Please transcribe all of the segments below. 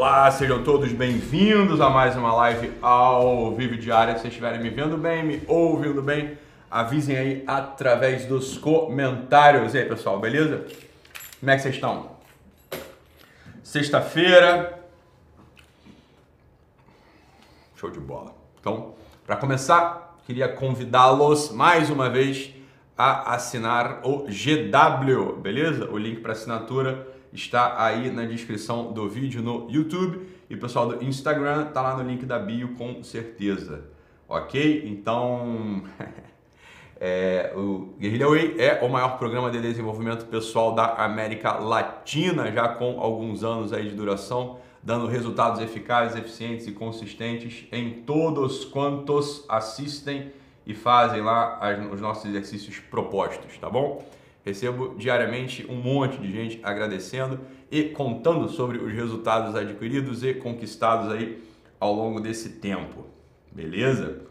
Olá, sejam todos bem-vindos a mais uma live ao vivo diária. Se estiverem me vendo bem, me ouvindo bem, avisem aí através dos comentários. E aí, pessoal, beleza? Como é que vocês estão? Sexta-feira. Show de bola. Então, para começar, queria convidá-los mais uma vez a assinar o GW, beleza? O link para assinatura está aí na descrição do vídeo no YouTube e pessoal do Instagram tá lá no link da bio com certeza, ok? Então, é, o Guerrilla Way é o maior programa de desenvolvimento pessoal da América Latina, já com alguns anos aí de duração, dando resultados eficazes, eficientes e consistentes em todos quantos assistem e fazem lá as, os nossos exercícios propostos, tá bom? Recebo diariamente um monte de gente agradecendo e contando sobre os resultados adquiridos e conquistados aí ao longo desse tempo. Beleza?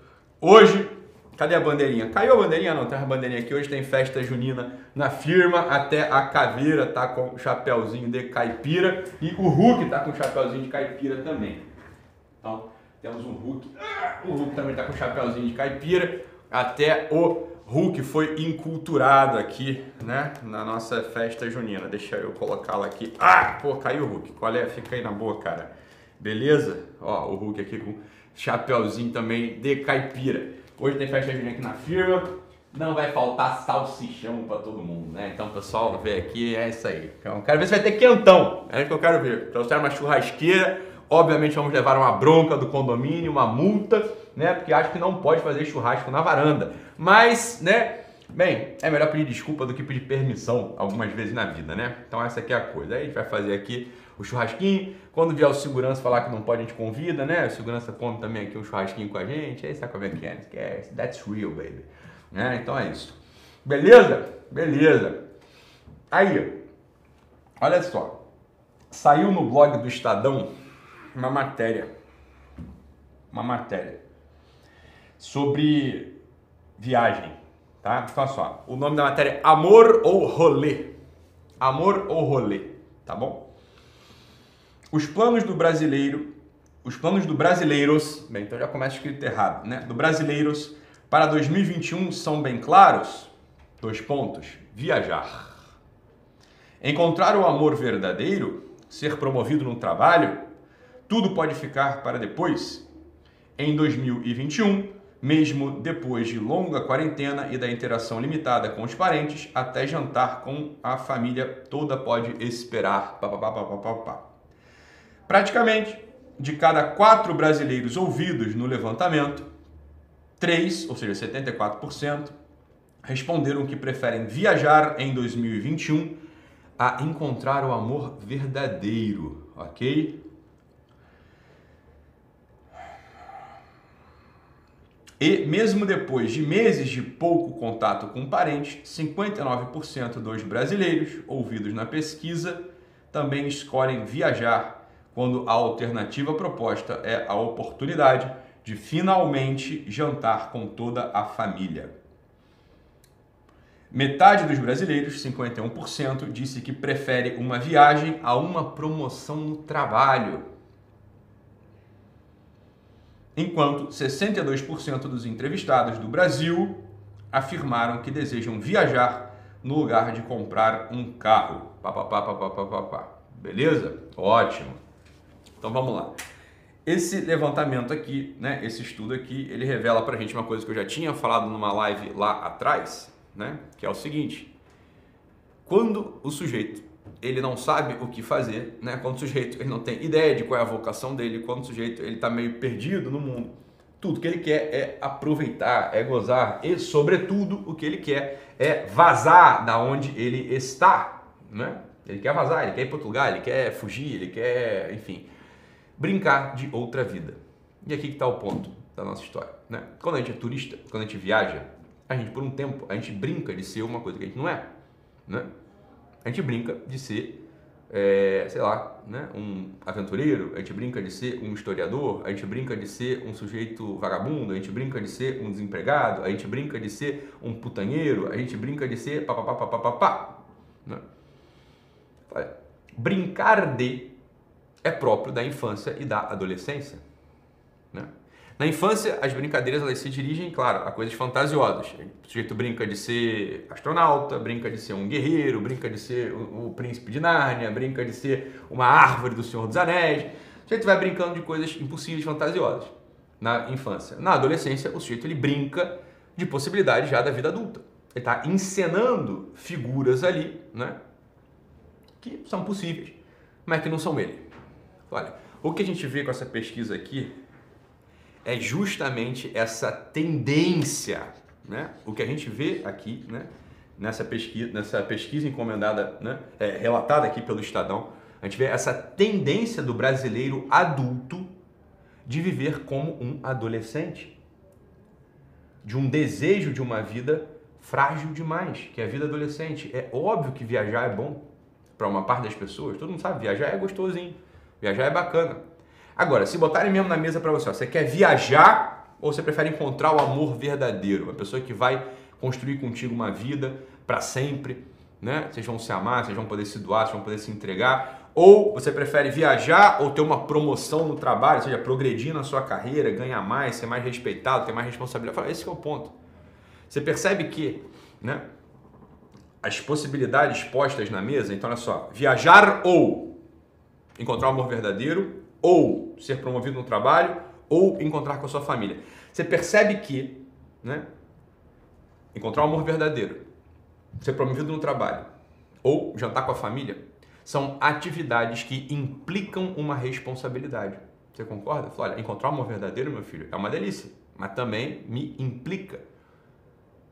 Hoje, cadê a bandeirinha? Caiu a bandeirinha? Não, tem a bandeirinha aqui. Hoje tem festa junina na firma, até a caveira tá com chapéuzinho de caipira e o Hulk tá com chapéuzinho de caipira também. Então, temos um Hulk. O Hulk também tá com chapéuzinho de caipira. Até o Hulk foi inculturado aqui, né, na nossa festa junina. Deixa eu colocá-la aqui. Ah, pô, caiu o Hulk. Qual é? Fica aí na boa, cara. Beleza? Ó, o Hulk aqui com chapéuzinho também de caipira. Hoje tem festa junina aqui na firma. Não vai faltar salsichão para todo mundo, né? Então, pessoal, vê aqui, é isso aí. Então, quero ver se vai ter quentão. É isso que eu quero ver. Trouxeram uma churrasqueira. Obviamente, vamos levar uma bronca do condomínio, uma multa né? Porque acho que não pode fazer churrasco na varanda. Mas, né? Bem, é melhor pedir desculpa do que pedir permissão algumas vezes na vida, né? Então essa aqui é a coisa. Aí a gente vai fazer aqui o churrasquinho. Quando vier o segurança falar que não pode, a gente convida, né? O segurança come também aqui um churrasquinho com a gente. Aí sabe como é que é? é that's real, baby. Né? Então é isso. Beleza? Beleza. Aí, olha só. Saiu no blog do Estadão uma matéria. Uma matéria sobre viagem, tá? Então, só, o nome da matéria é Amor ou Rolê. Amor ou Rolê, tá bom? Os planos do brasileiro, os planos do brasileiros, bem, então já começa escrito errado, né? Do brasileiros para 2021 são bem claros. Dois pontos: viajar. Encontrar o amor verdadeiro, ser promovido no trabalho, tudo pode ficar para depois. Em 2021, mesmo depois de longa quarentena e da interação limitada com os parentes, até jantar com a família toda pode esperar. Pá, pá, pá, Praticamente, de cada quatro brasileiros ouvidos no levantamento, três, ou seja, 74%, responderam que preferem viajar em 2021 a encontrar o amor verdadeiro, ok? E mesmo depois de meses de pouco contato com parentes, 59% dos brasileiros ouvidos na pesquisa também escolhem viajar quando a alternativa proposta é a oportunidade de finalmente jantar com toda a família. Metade dos brasileiros, 51%, disse que prefere uma viagem a uma promoção no trabalho enquanto 62% dos entrevistados do Brasil afirmaram que desejam viajar no lugar de comprar um carro. Pá, pá, pá, pá, pá, pá, pá. Beleza? Ótimo. Então vamos lá. Esse levantamento aqui, né, esse estudo aqui, ele revela para a gente uma coisa que eu já tinha falado numa live lá atrás, né, que é o seguinte: quando o sujeito ele não sabe o que fazer, né? Quando o sujeito ele não tem ideia de qual é a vocação dele, quando o sujeito ele está meio perdido no mundo, tudo que ele quer é aproveitar, é gozar e, sobretudo, o que ele quer é vazar da onde ele está, né? Ele quer vazar, ele quer ir para outro lugar, ele quer fugir, ele quer, enfim, brincar de outra vida. E aqui que está o ponto da nossa história, né? Quando a gente é turista, quando a gente viaja, a gente por um tempo a gente brinca de ser uma coisa que a gente não é, né? A gente brinca de ser, é, sei lá, né, um aventureiro, a gente brinca de ser um historiador, a gente brinca de ser um sujeito vagabundo, a gente brinca de ser um desempregado, a gente brinca de ser um putanheiro, a gente brinca de ser papapá, Né? Brincar de é próprio da infância e da adolescência. Né? Na infância, as brincadeiras elas se dirigem, claro, a coisas fantasiosas. O sujeito brinca de ser astronauta, brinca de ser um guerreiro, brinca de ser o, o príncipe de Nárnia, brinca de ser uma árvore do Senhor dos Anéis. O sujeito vai brincando de coisas impossíveis, fantasiosas na infância. Na adolescência, o sujeito ele brinca de possibilidades já da vida adulta. Ele está encenando figuras ali, né? Que são possíveis, mas que não são ele. Olha, o que a gente vê com essa pesquisa aqui é justamente essa tendência, né? O que a gente vê aqui, né? Nessa pesquisa, nessa pesquisa encomendada, né? É, relatada aqui pelo Estadão, a gente vê essa tendência do brasileiro adulto de viver como um adolescente, de um desejo de uma vida frágil demais, que é a vida adolescente. É óbvio que viajar é bom para uma parte das pessoas. Todo mundo sabe, viajar é gostosinho, viajar é bacana. Agora, se botarem mesmo na mesa para você, ó, você quer viajar ou você prefere encontrar o amor verdadeiro, uma pessoa que vai construir contigo uma vida para sempre, né? Vocês vão se amar, vocês vão poder se doar, vocês vão poder se entregar, ou você prefere viajar ou ter uma promoção no trabalho, ou seja, progredir na sua carreira, ganhar mais, ser mais respeitado, ter mais responsabilidade. Esse é o ponto. Você percebe que, né? As possibilidades postas na mesa, então olha só, viajar ou encontrar o amor verdadeiro, ou ser promovido no trabalho, ou encontrar com a sua família. Você percebe que, né? Encontrar o amor verdadeiro, ser promovido no trabalho, ou jantar com a família, são atividades que implicam uma responsabilidade. Você concorda? Fala, olha, encontrar o amor verdadeiro, meu filho, é uma delícia, mas também me implica.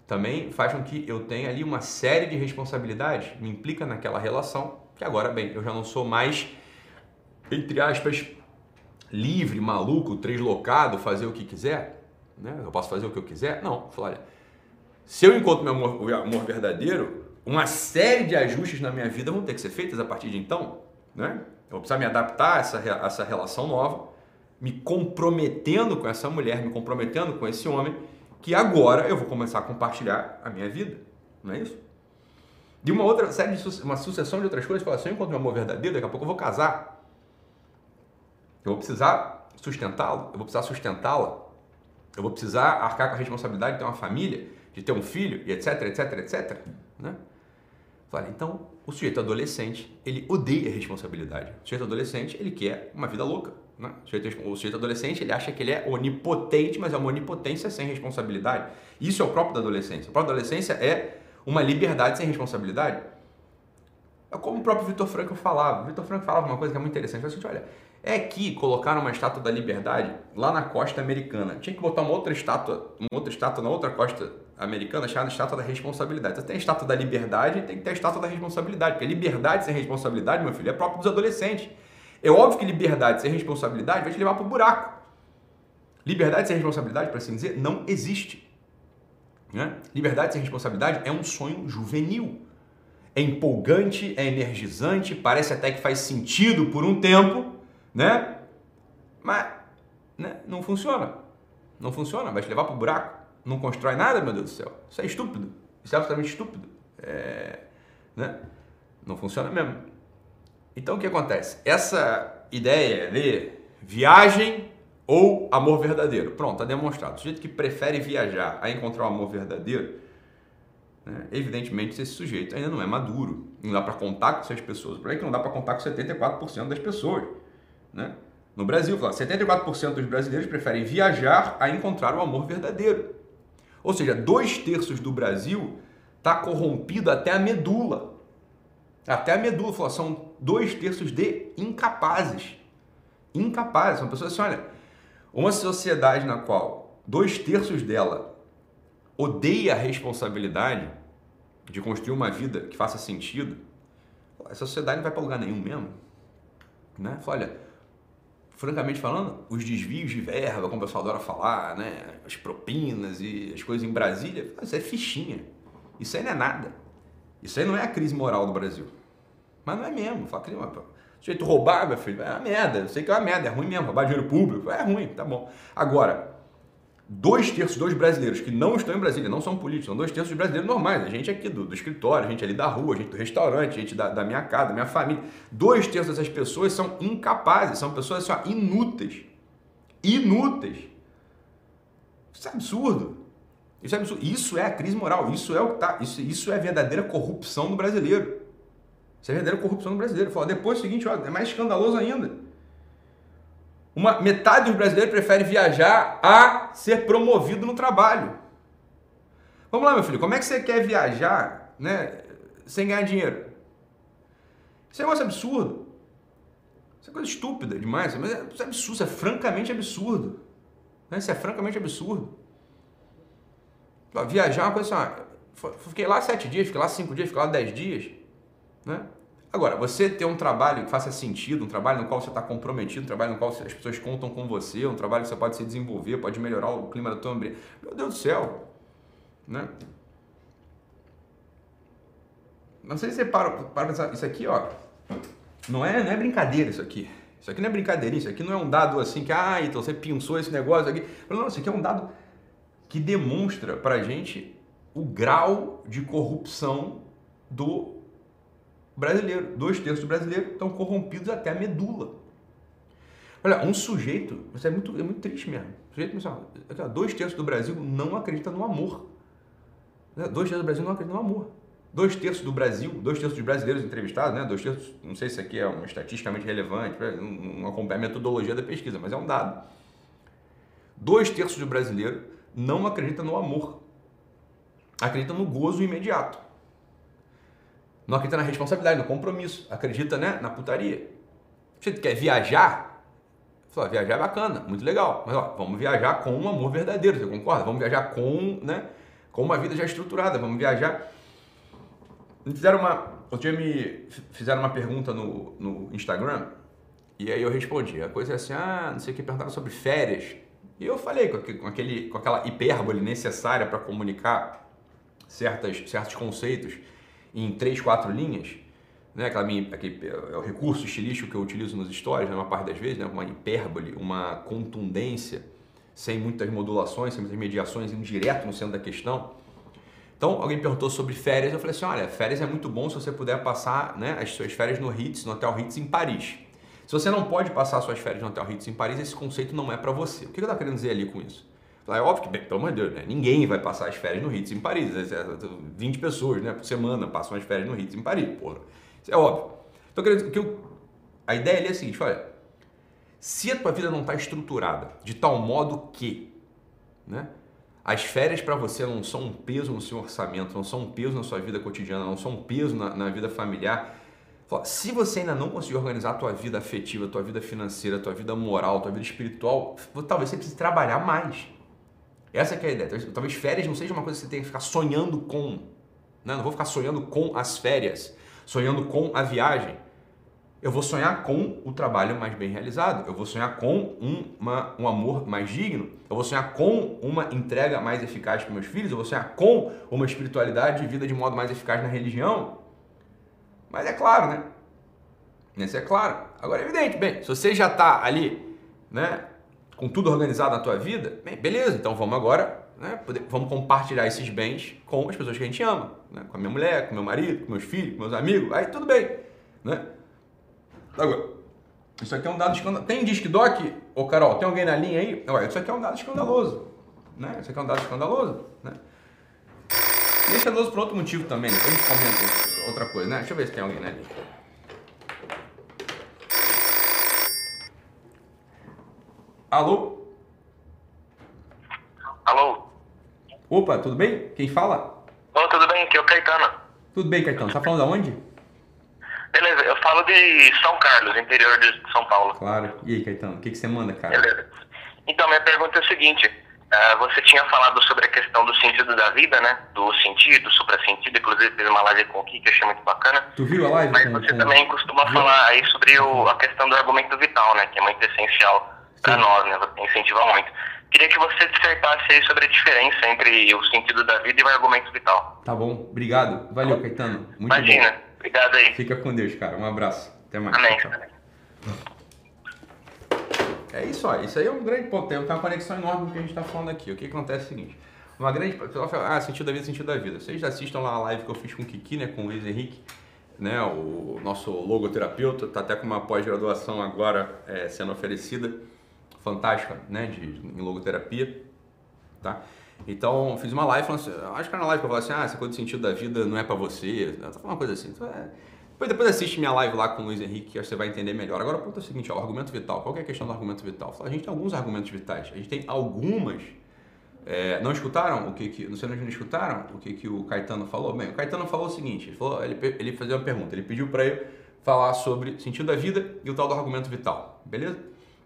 Também faz com que eu tenha ali uma série de responsabilidades, me implica naquela relação, que agora, bem, eu já não sou mais, entre aspas, livre, maluco, translocado, fazer o que quiser, né? Eu posso fazer o que eu quiser? Não. Falar, olha, se eu encontro meu amor, o amor verdadeiro, uma série de ajustes na minha vida vão ter que ser feitas a partir de então, né? Eu vou precisar me adaptar a essa, a essa relação nova, me comprometendo com essa mulher, me comprometendo com esse homem, que agora eu vou começar a compartilhar a minha vida, não é isso? De uma outra série de uma sucessão de outras coisas, falar, se eu encontro meu amor verdadeiro, daqui a pouco eu vou casar. Eu vou precisar sustentá-lo, eu vou precisar sustentá-la, eu vou precisar arcar com a responsabilidade de ter uma família, de ter um filho, e etc, etc, etc. Né? Falei, então, o sujeito adolescente, ele odeia a responsabilidade. O sujeito adolescente, ele quer uma vida louca. Né? O, sujeito, o sujeito adolescente, ele acha que ele é onipotente, mas é uma onipotência sem responsabilidade. Isso é o próprio da adolescência. O próprio da adolescência é uma liberdade sem responsabilidade. É como o próprio Vitor Franco falava. O Vitor Franco falava uma coisa que é muito interessante. Ele olha, é que colocaram uma estátua da liberdade lá na costa americana. Tinha que botar uma outra estátua, uma outra estátua na outra costa americana chamada estátua da responsabilidade. Você tem a estátua da liberdade tem que ter a estátua da responsabilidade. Porque liberdade sem responsabilidade, meu filho, é próprio dos adolescentes. É óbvio que liberdade sem responsabilidade vai te levar para o buraco. Liberdade sem responsabilidade, para assim dizer, não existe. Né? Liberdade sem responsabilidade é um sonho juvenil. É empolgante, é energizante, parece até que faz sentido por um tempo, né? Mas né? não funciona. Não funciona, vai te levar para o buraco. Não constrói nada, meu Deus do céu. Isso é estúpido. Isso é absolutamente estúpido. É, né? Não funciona mesmo. Então o que acontece? Essa ideia de viagem ou amor verdadeiro. Pronto, está demonstrado. O sujeito que prefere viajar a encontrar o amor verdadeiro, né? evidentemente esse sujeito ainda não é maduro. Não dá para contar com essas pessoas. Por aí que não dá para contar com 74% das pessoas. Né? No Brasil, 74% dos brasileiros preferem viajar a encontrar o amor verdadeiro. Ou seja, dois terços do Brasil está corrompido até a medula. Até a medula, são dois terços de incapazes. Incapazes, são pessoas assim, olha, uma sociedade na qual dois terços dela odeia a responsabilidade de construir uma vida que faça sentido, essa sociedade não vai para lugar nenhum mesmo. Né? Fala, olha, francamente falando, os desvios de verba, como o pessoal adora falar, né? as propinas e as coisas em Brasília, isso é fichinha. Isso aí não é nada. Isso aí não é a crise moral do Brasil. Mas não é mesmo. Fala, pô. jeito roubar, meu filho, é uma merda. Eu sei que é uma merda, é ruim mesmo. Roubar dinheiro público, é ruim, tá bom. Agora, dois terços dos brasileiros que não estão em Brasília, não são políticos, são dois terços de brasileiros normais, a gente aqui do, do escritório, a gente ali da rua, a gente do restaurante, a gente da, da minha casa, da minha família. Dois terços dessas pessoas são incapazes, são pessoas assim, ó, inúteis. Inúteis. Isso é absurdo. Isso é absurdo. Isso é a crise moral, isso é o que tá, isso, isso é a verdadeira corrupção do brasileiro. Isso é a verdadeira corrupção do brasileiro. Fala, depois é o seguinte, ó, é mais escandaloso ainda. Uma metade dos brasileiros prefere viajar a ser promovido no trabalho. Vamos lá, meu filho, como é que você quer viajar, né, sem ganhar dinheiro? Isso é um negócio absurdo. Isso é coisa estúpida demais, mas é, é absurdo, isso é francamente absurdo. Né? Isso é francamente absurdo. Viajar é uma coisa assim, fiquei lá sete dias, fiquei lá cinco dias, fiquei lá dez dias, né? Agora, você ter um trabalho que faça sentido, um trabalho no qual você está comprometido, um trabalho no qual as pessoas contam com você, um trabalho que você pode se desenvolver, pode melhorar o clima da tua ambiente. Meu Deus do céu! Né? Não sei se você para para pensar, isso aqui, ó, não é, não é brincadeira isso aqui. Isso aqui não é brincadeirinha, isso aqui não é um dado assim que, ah, então você pensou esse negócio aqui. Não, isso aqui é um dado que demonstra pra gente o grau de corrupção do brasileiro. Dois terços do brasileiro estão corrompidos até a medula. Olha, um sujeito, isso é muito, é muito triste mesmo. Sujeito, dois terços do Brasil não acredita no amor. Dois terços do Brasil não acreditam no amor. Dois terços do Brasil, dois terços dos brasileiros entrevistados, né? Dois terços, não sei se aqui é um estatisticamente relevante, não acompanha a metodologia da pesquisa, mas é um dado. Dois terços do brasileiro não acredita no amor. Acredita no gozo imediato. Não acredita na responsabilidade, no compromisso. Acredita né, na putaria. Você quer viajar? Fala, viajar é bacana, muito legal. Mas ó, vamos viajar com um amor verdadeiro, você concorda? Vamos viajar com, né, com uma vida já estruturada. Vamos viajar. Fizeram uma. Outro dia me fizeram uma pergunta no, no Instagram e aí eu respondi. A coisa é assim: ah, não sei o que, perguntaram sobre férias. E eu falei com, aquele, com aquela hipérbole necessária para comunicar certas, certos conceitos em três, quatro linhas, né? Aquela minha, aquele, é o recurso estilístico que eu utilizo nas histórias, né? uma parte das vezes, né? uma hipérbole, uma contundência, sem muitas modulações, sem muitas mediações, indo direto no centro da questão. Então, alguém perguntou sobre férias, eu falei assim, olha, férias é muito bom se você puder passar né, as suas férias no Ritz, no Hotel Ritz em Paris. Se você não pode passar suas férias no Hotel Ritz em Paris, esse conceito não é para você. O que eu estou querendo dizer ali com isso? É óbvio que, bem, pelo amor de Deus, né? ninguém vai passar as férias no Ritz em Paris. 20 é, pessoas né, por semana passam as férias no Ritz em Paris, porra. Isso é óbvio. Então, que eu, a ideia ali é a seguinte, olha, se a tua vida não está estruturada de tal modo que né, as férias para você não são um peso no seu orçamento, não são um peso na sua vida cotidiana, não são um peso na, na vida familiar, se você ainda não conseguir organizar a tua vida afetiva, a tua vida financeira, a tua vida moral, a tua vida espiritual, talvez você precise trabalhar mais. Essa é a ideia. Talvez férias não seja uma coisa que você tenha que ficar sonhando com. Né? Não vou ficar sonhando com as férias, sonhando com a viagem. Eu vou sonhar com o trabalho mais bem realizado. Eu vou sonhar com uma, um amor mais digno. Eu vou sonhar com uma entrega mais eficaz para meus filhos. Eu vou sonhar com uma espiritualidade de vida de modo mais eficaz na religião. Mas é claro, né? Isso é claro. Agora é evidente, bem, se você já está ali, né? Com tudo organizado na tua vida, bem, beleza, então vamos agora, né, poder, vamos compartilhar esses bens com as pessoas que a gente ama, né, com a minha mulher, com meu marido, com meus filhos, com meus amigos, aí tudo bem, né? Agora, isso aqui é um dado escandaloso. Tem disque doc? Ô Carol, tem alguém na linha aí? Olha, isso aqui é um dado escandaloso, né? Isso aqui é um dado escandaloso, né? E é escandaloso por outro motivo também, depois a gente comenta outra coisa, né? Deixa eu ver se tem alguém na linha. Alô? Alô? Opa, tudo bem? Quem fala? Ô, tudo bem? Aqui é o Caetano. Tudo bem, Caetano. Você tá falando de onde? Beleza, eu falo de São Carlos, interior de São Paulo. Claro. E aí, Caetano, o que, que você manda, cara? Beleza. Então, minha pergunta é a seguinte. Uh, você tinha falado sobre a questão do sentido da vida, né? Do sentido, supra-sentido, inclusive fez uma live com o Kiki, achei muito bacana. Tu viu a live? Mas com, você com... também costuma viu? falar aí sobre o, a questão do argumento vital, né? Que é muito essencial para nós, né? Incentiva muito. Queria que você dissertasse aí sobre a diferença entre o sentido da vida e o argumento vital. Tá bom, obrigado. Valeu, Caetano. Muito Imagina, bom. obrigado aí. Fica com Deus, cara. Um abraço. Até mais. Amém. Tchau. é isso aí. Isso aí é um grande ponto. Tem uma conexão enorme com o que a gente está falando aqui. O que acontece é o seguinte. Uma grande. Pessoal fala, ah, sentido da vida, sentido da vida. Vocês assistam lá a live que eu fiz com o Kiki, né? Com o Luiz Henrique, né? O nosso logoterapeuta, tá até com uma pós-graduação agora é, sendo oferecida. Fantástica, né? De, em logoterapia. Tá? Então, fiz uma live falando assim, acho que era na live que eu falei assim, ah, essa coisa do sentido da vida não é para você. Falando uma coisa assim. Então, é, depois, depois assiste minha live lá com o Luiz Henrique, que você vai entender melhor. Agora, o ponto é o seguinte, ó, argumento vital. Qual é a questão do argumento vital? A gente tem alguns argumentos vitais. A gente tem algumas... É, não escutaram o que, que não sei se não escutaram o que, que o Caetano falou? Bem, o Caetano falou o seguinte, ele, falou, ele, ele fez uma pergunta, ele pediu para eu falar sobre sentido da vida e o tal do argumento vital, beleza?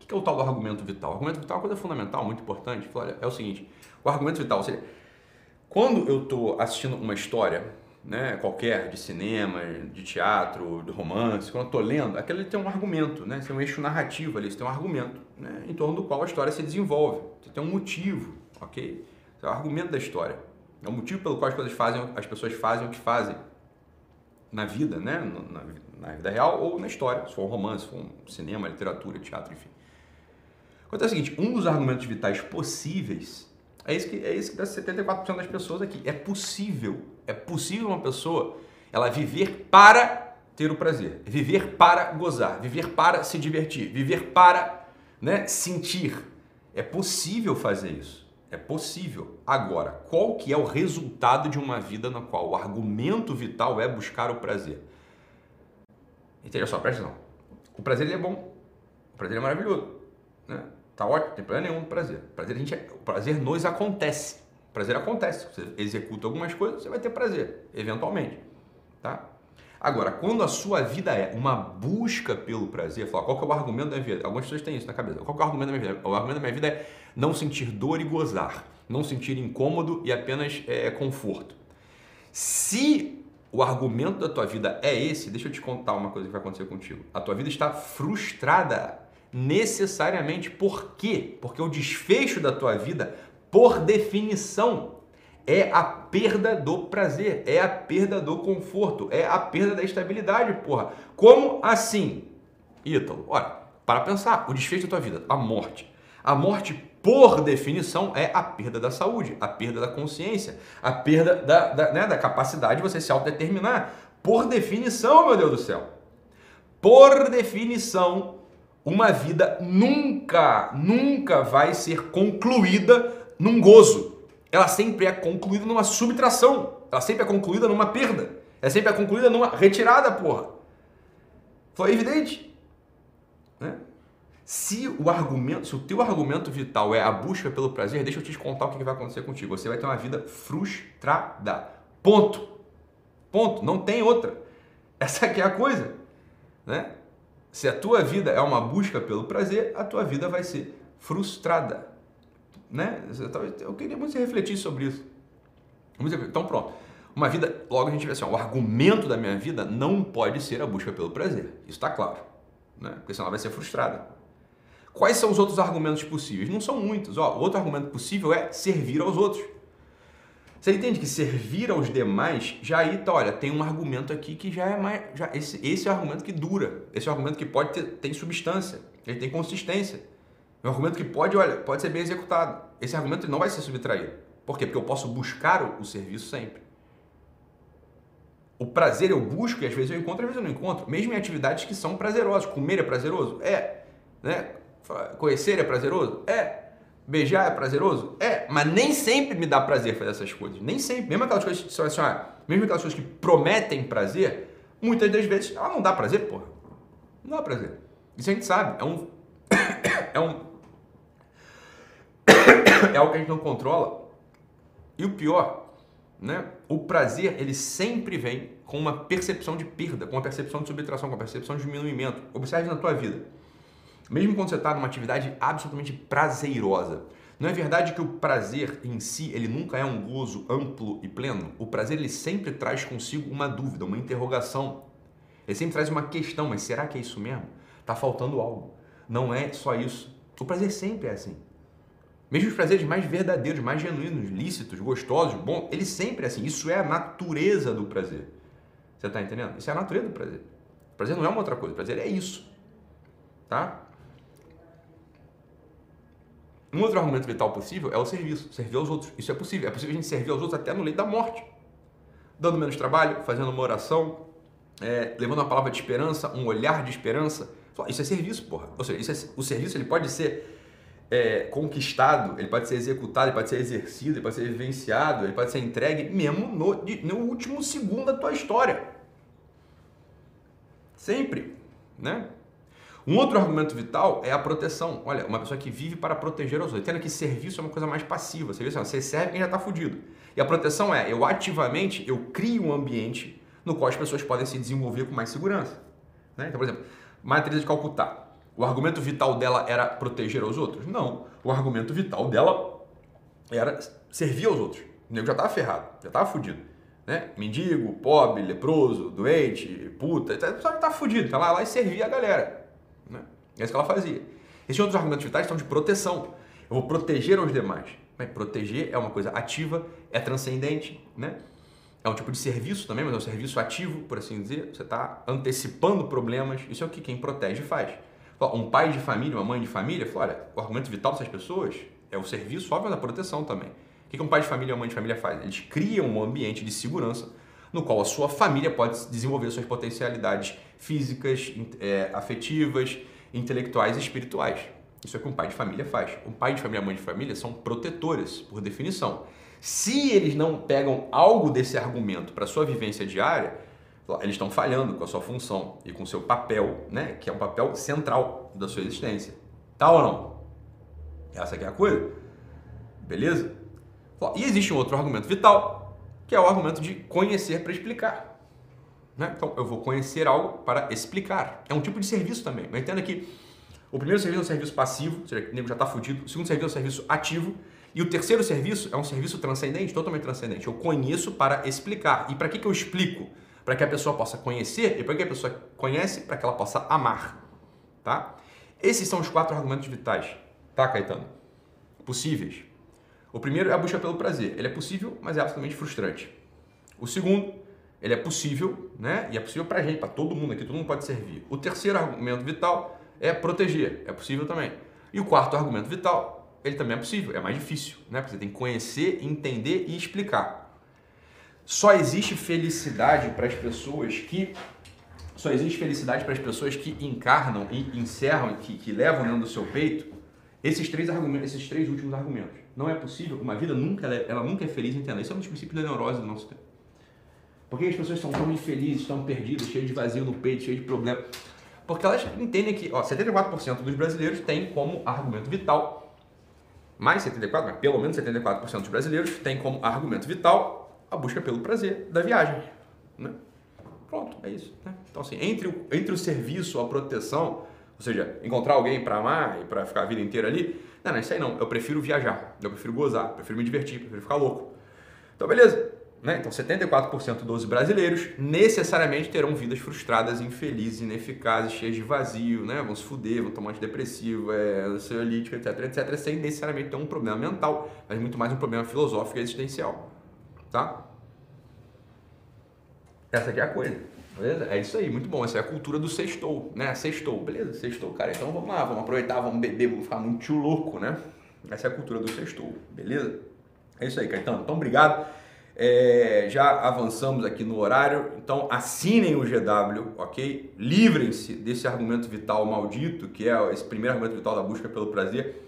O que é o tal do argumento vital? O argumento vital é uma coisa fundamental, muito importante. É o seguinte, o argumento vital, ou seja, quando eu estou assistindo uma história, né, qualquer, de cinema, de teatro, de romance, quando eu estou lendo, aquele tem um argumento, né, tem um eixo narrativo ali, você tem um argumento né, em torno do qual a história se desenvolve, você tem um motivo, ok? Esse é o argumento da história, é o motivo pelo qual as, coisas fazem, as pessoas fazem o que fazem na vida, né, na, na vida real ou na história, se for um romance, se for um cinema, literatura, teatro, enfim. Acontece o seguinte, um dos argumentos vitais possíveis é isso que é isso que dá 74% das pessoas aqui. É possível, é possível uma pessoa ela viver para ter o prazer, viver para gozar, viver para se divertir, viver para, né, sentir. É possível fazer isso. É possível. Agora, qual que é o resultado de uma vida na qual o argumento vital é buscar o prazer? Entendeu só, presta atenção. O prazer ele é bom. O prazer é maravilhoso, né? Tá ótimo, não tem problema nenhum prazer. Prazer, a gente, é, o prazer nos acontece. Prazer acontece. Você executa algumas coisas, você vai ter prazer, eventualmente. Tá? Agora, quando a sua vida é uma busca pelo prazer, fala, qual que é o argumento da minha vida? Algumas pessoas têm isso na cabeça. Qual que é o argumento da minha vida? O argumento da minha vida é não sentir dor e gozar. Não sentir incômodo e apenas é, conforto. Se o argumento da tua vida é esse, deixa eu te contar uma coisa que vai acontecer contigo. A tua vida está frustrada necessariamente. Por quê? Porque o desfecho da tua vida, por definição, é a perda do prazer, é a perda do conforto, é a perda da estabilidade, porra. Como assim? Ítalo, olha, para pensar, o desfecho da tua vida, a morte. A morte, por definição, é a perda da saúde, a perda da consciência, a perda da, da, né, da capacidade de você se autodeterminar. Por definição, meu Deus do céu. Por definição, uma vida nunca, nunca vai ser concluída num gozo. Ela sempre é concluída numa subtração. Ela sempre é concluída numa perda. Ela sempre é concluída numa retirada, porra. Foi evidente. Né? Se o argumento, se o teu argumento vital é a busca pelo prazer, deixa eu te contar o que vai acontecer contigo. Você vai ter uma vida frustrada. Ponto. Ponto. Não tem outra. Essa aqui é a coisa. Né? Se a tua vida é uma busca pelo prazer, a tua vida vai ser frustrada. Né? Eu queria muito refletir sobre isso. Então pronto. Uma vida, logo a gente vê assim, o argumento da minha vida não pode ser a busca pelo prazer. Isso está claro. Né? Porque senão ela vai ser frustrada. Quais são os outros argumentos possíveis? Não são muitos. Ó, outro argumento possível é servir aos outros. Você entende que servir aos demais, já aí, tá, olha, tem um argumento aqui que já é mais. Já, esse, esse é o argumento que dura. Esse é o argumento que pode ter tem substância, ele tem consistência. É um argumento que pode, olha, pode ser bem executado. Esse argumento não vai ser subtraído. Por quê? Porque eu posso buscar o, o serviço sempre. O prazer eu busco e às vezes eu encontro, às vezes eu não encontro. Mesmo em atividades que são prazerosas. Comer é prazeroso? É. Né? Conhecer é prazeroso? É. Beijar é prazeroso? É, mas nem sempre me dá prazer fazer essas coisas. Nem sempre. Mesmo aquelas coisas que são assim, ah, mesmo aquelas coisas que prometem prazer, muitas das vezes ela não dá prazer, porra. Não dá prazer. Isso a gente sabe. É um. é um. é algo que a gente não controla. E o pior, né? O prazer, ele sempre vem com uma percepção de perda, com uma percepção de subtração, com uma percepção de diminuimento. Observe na tua vida. Mesmo quando você está numa atividade absolutamente prazerosa. Não é verdade que o prazer em si, ele nunca é um gozo amplo e pleno? O prazer, ele sempre traz consigo uma dúvida, uma interrogação. Ele sempre traz uma questão, mas será que é isso mesmo? Está faltando algo. Não é só isso. O prazer sempre é assim. Mesmo os prazeres mais verdadeiros, mais genuínos, lícitos, gostosos, bons, ele sempre é assim. Isso é a natureza do prazer. Você está entendendo? Isso é a natureza do prazer. O prazer não é uma outra coisa. O prazer é isso. Tá? Um outro argumento vital possível é o serviço, servir aos outros. Isso é possível. É possível a gente servir aos outros até no leito da morte. Dando menos trabalho, fazendo uma oração, é, levando uma palavra de esperança, um olhar de esperança. Isso é serviço, porra. Ou seja, é, o serviço ele pode ser é, conquistado, ele pode ser executado, ele pode ser exercido, ele pode ser vivenciado, ele pode ser entregue mesmo no, no último segundo da tua história. Sempre, né? Um outro argumento vital é a proteção. Olha, uma pessoa que vive para proteger os outros. Entenda que serviço é uma coisa mais passiva. Serviço é, você serve quem já está fudido. E a proteção é, eu ativamente, eu crio um ambiente no qual as pessoas podem se desenvolver com mais segurança. Né? Então, por exemplo, Teresa de Calcutá. O argumento vital dela era proteger os outros? Não. O argumento vital dela era servir aos outros. O nego já estava ferrado, já estava fudido. Né? Mendigo, pobre, leproso, doente, puta, já estava fudido. Então ela lá e servia a galera. É isso que ela fazia. Esses outros argumentos vitais estão de proteção. Eu vou proteger os demais. Né? Proteger é uma coisa ativa, é transcendente, né? É um tipo de serviço também, mas é um serviço ativo, por assim dizer. Você está antecipando problemas. Isso é o que quem protege faz. Um pai de família, uma mãe de família, fala, olha, o argumento vital dessas pessoas é o serviço, óbvio, da proteção também. O que um pai de família ou uma mãe de família faz? Eles criam um ambiente de segurança no qual a sua família pode desenvolver suas potencialidades físicas, é, afetivas, intelectuais e espirituais. Isso é o que um pai de família faz. Um pai de família e uma mãe de família são protetores, por definição. Se eles não pegam algo desse argumento para sua vivência diária, eles estão falhando com a sua função e com o seu papel, né, que é um papel central da sua existência. Tá ou não? Essa aqui é a coisa. Beleza? E existe um outro argumento vital, que é o argumento de conhecer para explicar. Né? Então, eu vou conhecer algo para explicar. É um tipo de serviço também. Mas entenda que o primeiro serviço é um serviço passivo, ou seja, o nego já está fudido. O segundo serviço é um serviço ativo. E o terceiro serviço é um serviço transcendente, totalmente transcendente. Eu conheço para explicar. E para que, que eu explico? Para que a pessoa possa conhecer e para que a pessoa conhece para que ela possa amar. Tá? Esses são os quatro argumentos vitais. Tá, Caetano? Possíveis. O primeiro é a busca pelo prazer. Ele é possível, mas é absolutamente frustrante. O segundo, ele é possível, né? E é possível para gente, para todo mundo aqui, todo mundo pode servir. O terceiro argumento vital é proteger. É possível também. E o quarto argumento vital, ele também é possível, é mais difícil, né? Porque você tem que conhecer, entender e explicar. Só existe felicidade para as pessoas que só existe felicidade para as pessoas que encarnam e encerram, que, que levam dentro do seu peito esses três argumentos, esses três últimos argumentos. Não é possível, uma vida nunca ela nunca é feliz, entenda. Isso é um dos princípios da neurose do nosso tempo. Por que as pessoas estão tão infelizes, tão perdidas, cheias de vazio no peito, cheias de problemas? Porque elas entendem que ó, 74% dos brasileiros têm como argumento vital, mais 74%, mas pelo menos 74% dos brasileiros têm como argumento vital a busca pelo prazer da viagem. Né? Pronto, é isso. Né? Então, assim, entre o, entre o serviço, a proteção, ou seja, encontrar alguém para amar e para ficar a vida inteira ali. Não, não, isso aí não. Eu prefiro viajar, eu prefiro gozar, eu prefiro me divertir, eu prefiro ficar louco. Então, beleza. Né? Então, 74% dos brasileiros necessariamente terão vidas frustradas, infelizes, ineficazes, cheias de vazio, né? vão se fuder, vão tomar antidepressivo, é, ansiolítico, etc, etc, sem necessariamente ter um problema mental, mas muito mais um problema filosófico e existencial. Tá? Essa aqui é a coisa. Beleza? É isso aí, muito bom. Essa é a cultura do sextou, né? Sextou, beleza? Sextou, cara. Então vamos lá, vamos aproveitar, vamos beber, vamos ficar muito louco, né? Essa é a cultura do sextou, beleza? É isso aí, Caetano. Então, obrigado. É, já avançamos aqui no horário, então assinem o GW, ok? Livrem-se desse argumento vital maldito, que é esse primeiro argumento vital da busca pelo prazer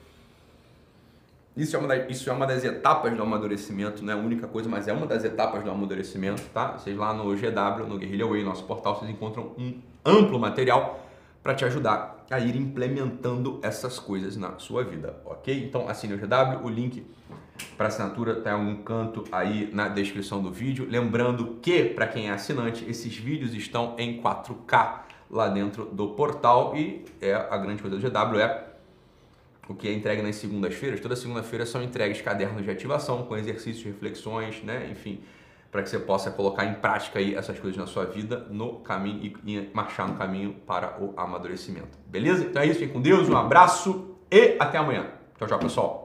isso é, uma das, isso é uma das etapas do amadurecimento, não é a única coisa, mas é uma das etapas do amadurecimento, tá? Vocês lá no GW, no Guerrilla Way, nosso portal, vocês encontram um amplo material para te ajudar a ir implementando essas coisas na sua vida, ok? Então assine o GW, o link para assinatura em algum canto aí na descrição do vídeo. Lembrando que, para quem é assinante, esses vídeos estão em 4K lá dentro do portal e é a grande coisa do GW é o que é entregue nas segundas-feiras. Toda segunda-feira são entregues cadernos de ativação com exercícios, reflexões, né? Enfim, para que você possa colocar em prática aí essas coisas na sua vida no caminho e marchar no caminho para o amadurecimento. Beleza? Então é isso, fiquem com Deus, um abraço e até amanhã. Tchau, tchau, pessoal.